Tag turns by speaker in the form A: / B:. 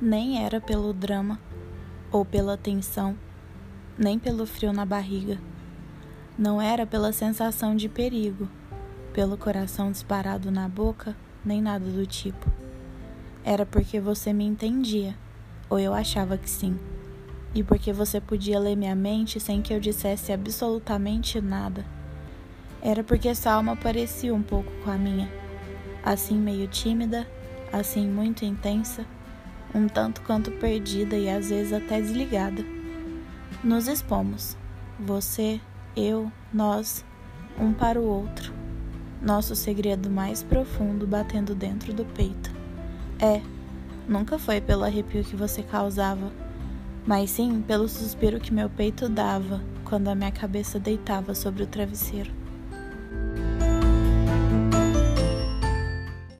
A: Nem era pelo drama ou pela tensão, nem pelo frio na barriga. Não era pela sensação de perigo, pelo coração disparado na boca, nem nada do tipo. Era porque você me entendia, ou eu achava que sim. E porque você podia ler minha mente sem que eu dissesse absolutamente nada. Era porque sua alma parecia um pouco com a minha, assim meio tímida, assim muito intensa, um tanto quanto perdida e às vezes até desligada. Nos expomos, você, eu, nós, um para o outro, nosso segredo mais profundo batendo dentro do peito. É, nunca foi pelo arrepio que você causava, mas sim pelo suspiro que meu peito dava quando a minha cabeça deitava sobre o travesseiro.